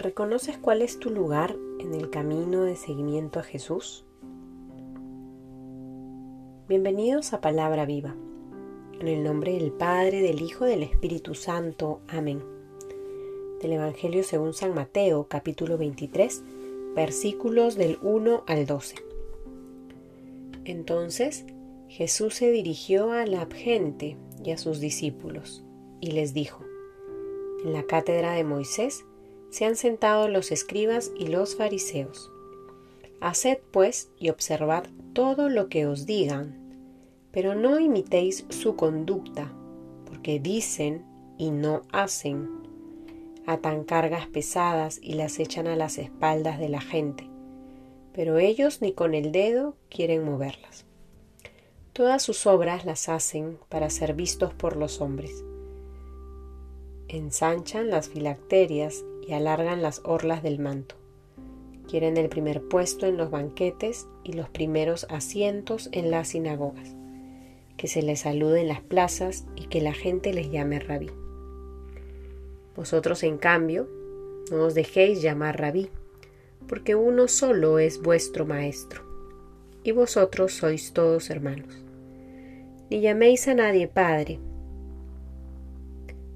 ¿Reconoces cuál es tu lugar en el camino de seguimiento a Jesús? Bienvenidos a Palabra Viva. En el nombre del Padre, del Hijo, del Espíritu Santo. Amén. Del Evangelio según San Mateo, capítulo 23, versículos del 1 al 12. Entonces Jesús se dirigió a la gente y a sus discípulos y les dijo, En la cátedra de Moisés, se han sentado los escribas y los fariseos. Haced pues y observad todo lo que os digan, pero no imitéis su conducta, porque dicen y no hacen. Atan cargas pesadas y las echan a las espaldas de la gente, pero ellos ni con el dedo quieren moverlas. Todas sus obras las hacen para ser vistos por los hombres. Ensanchan las filacterias alargan las orlas del manto. Quieren el primer puesto en los banquetes y los primeros asientos en las sinagogas, que se les salude en las plazas y que la gente les llame rabí. Vosotros, en cambio, no os dejéis llamar rabí, porque uno solo es vuestro maestro, y vosotros sois todos hermanos. Ni llaméis a nadie Padre,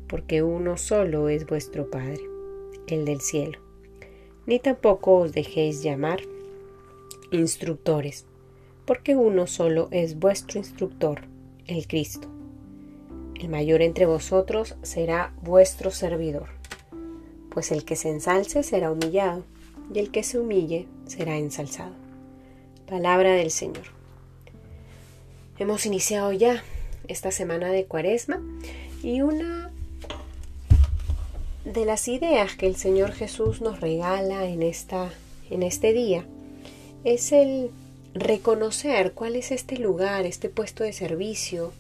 porque uno solo es vuestro Padre el del cielo. Ni tampoco os dejéis llamar instructores, porque uno solo es vuestro instructor, el Cristo. El mayor entre vosotros será vuestro servidor, pues el que se ensalce será humillado, y el que se humille será ensalzado. Palabra del Señor. Hemos iniciado ya esta semana de Cuaresma y una de las ideas que el Señor Jesús nos regala en, esta, en este día es el reconocer cuál es este lugar, este puesto de servicio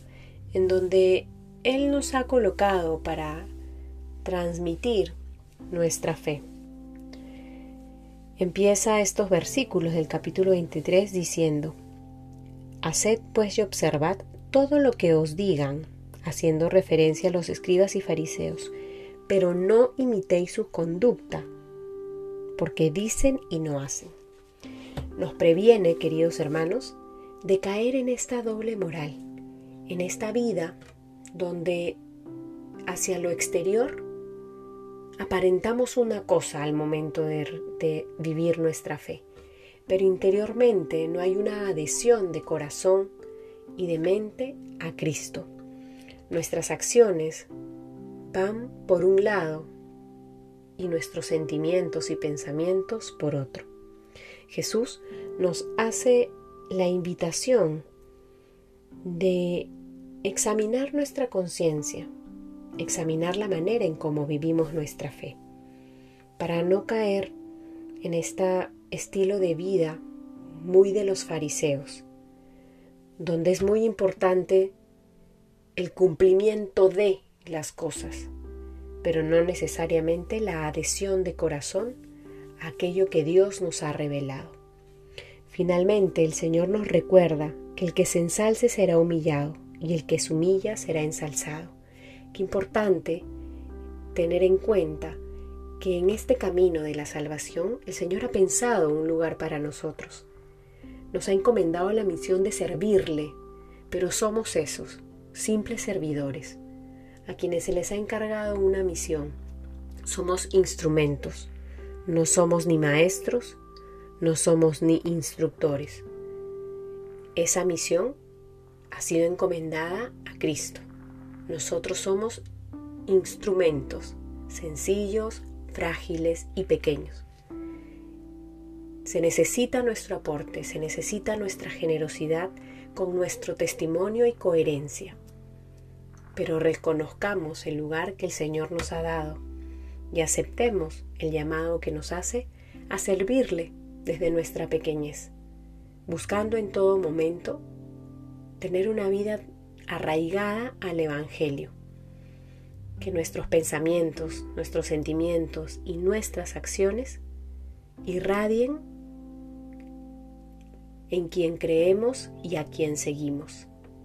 en donde Él nos ha colocado para transmitir nuestra fe. Empieza estos versículos del capítulo 23 diciendo, Haced pues y observad todo lo que os digan, haciendo referencia a los escribas y fariseos, pero no imitéis su conducta, porque dicen y no hacen. Nos previene, queridos hermanos, de caer en esta doble moral, en esta vida donde hacia lo exterior aparentamos una cosa al momento de, de, vivir nuestra fe, pero interiormente no hay una adhesión de corazón y de mente a Cristo. Nuestras acciones van por un lado y nuestros sentimientos y pensamientos por otro. Jesús nos hace la invitación de examinar nuestra conciencia, examinar la manera en cómo vivimos nuestra fe, para no caer en este estilo de vida muy de los fariseos, donde es muy importante el cumplimiento de las cosas, pero no necesariamente la adhesión de corazón a aquello que Dios nos ha revelado. Finalmente, el Señor nos recuerda que el que se ensalce será humillado y el que se humilla será ensalzado. Qué importante tener en cuenta que en este camino de la salvación el Señor ha pensado un lugar para nosotros. Nos ha encomendado la misión de servirle, pero somos esos, simples servidores a quienes se les ha encargado una misión. Somos instrumentos, no somos ni maestros, no somos ni instructores. Esa misión ha sido encomendada a Cristo. Nosotros somos instrumentos sencillos, frágiles y pequeños. Se necesita nuestro aporte, se necesita nuestra generosidad con nuestro testimonio y coherencia pero reconozcamos el lugar que el Señor nos ha dado y aceptemos el llamado que nos hace a servirle desde nuestra pequeñez, buscando en todo momento tener una vida arraigada al Evangelio, que nuestros pensamientos, nuestros sentimientos y nuestras acciones irradien en quien creemos y a quien seguimos.